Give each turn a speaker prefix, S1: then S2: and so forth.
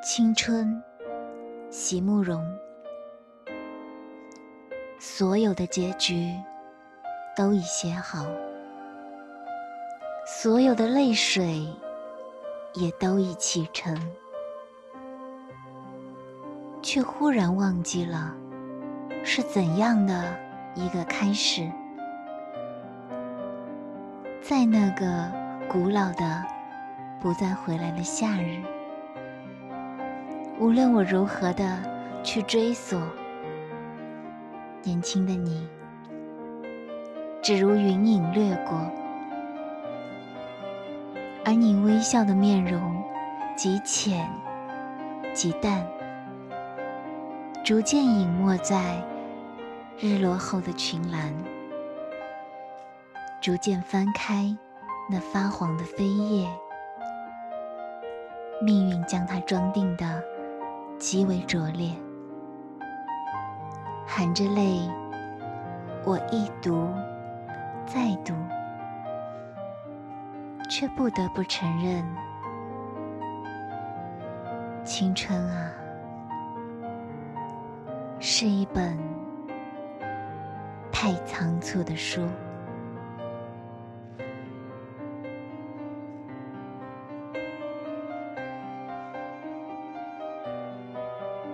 S1: 青春，席慕容。所有的结局都已写好，所有的泪水也都已启程，却忽然忘记了是怎样的一个开始。在那个古老的、不再回来的夏日。无论我如何的去追索，年轻的你，只如云影掠过，而你微笑的面容极浅极淡，逐渐隐没在日落后的群岚，逐渐翻开那发黄的飞页，命运将它装订的。极为拙劣，含着泪，我一读再读，却不得不承认，青春啊，是一本太仓促的书。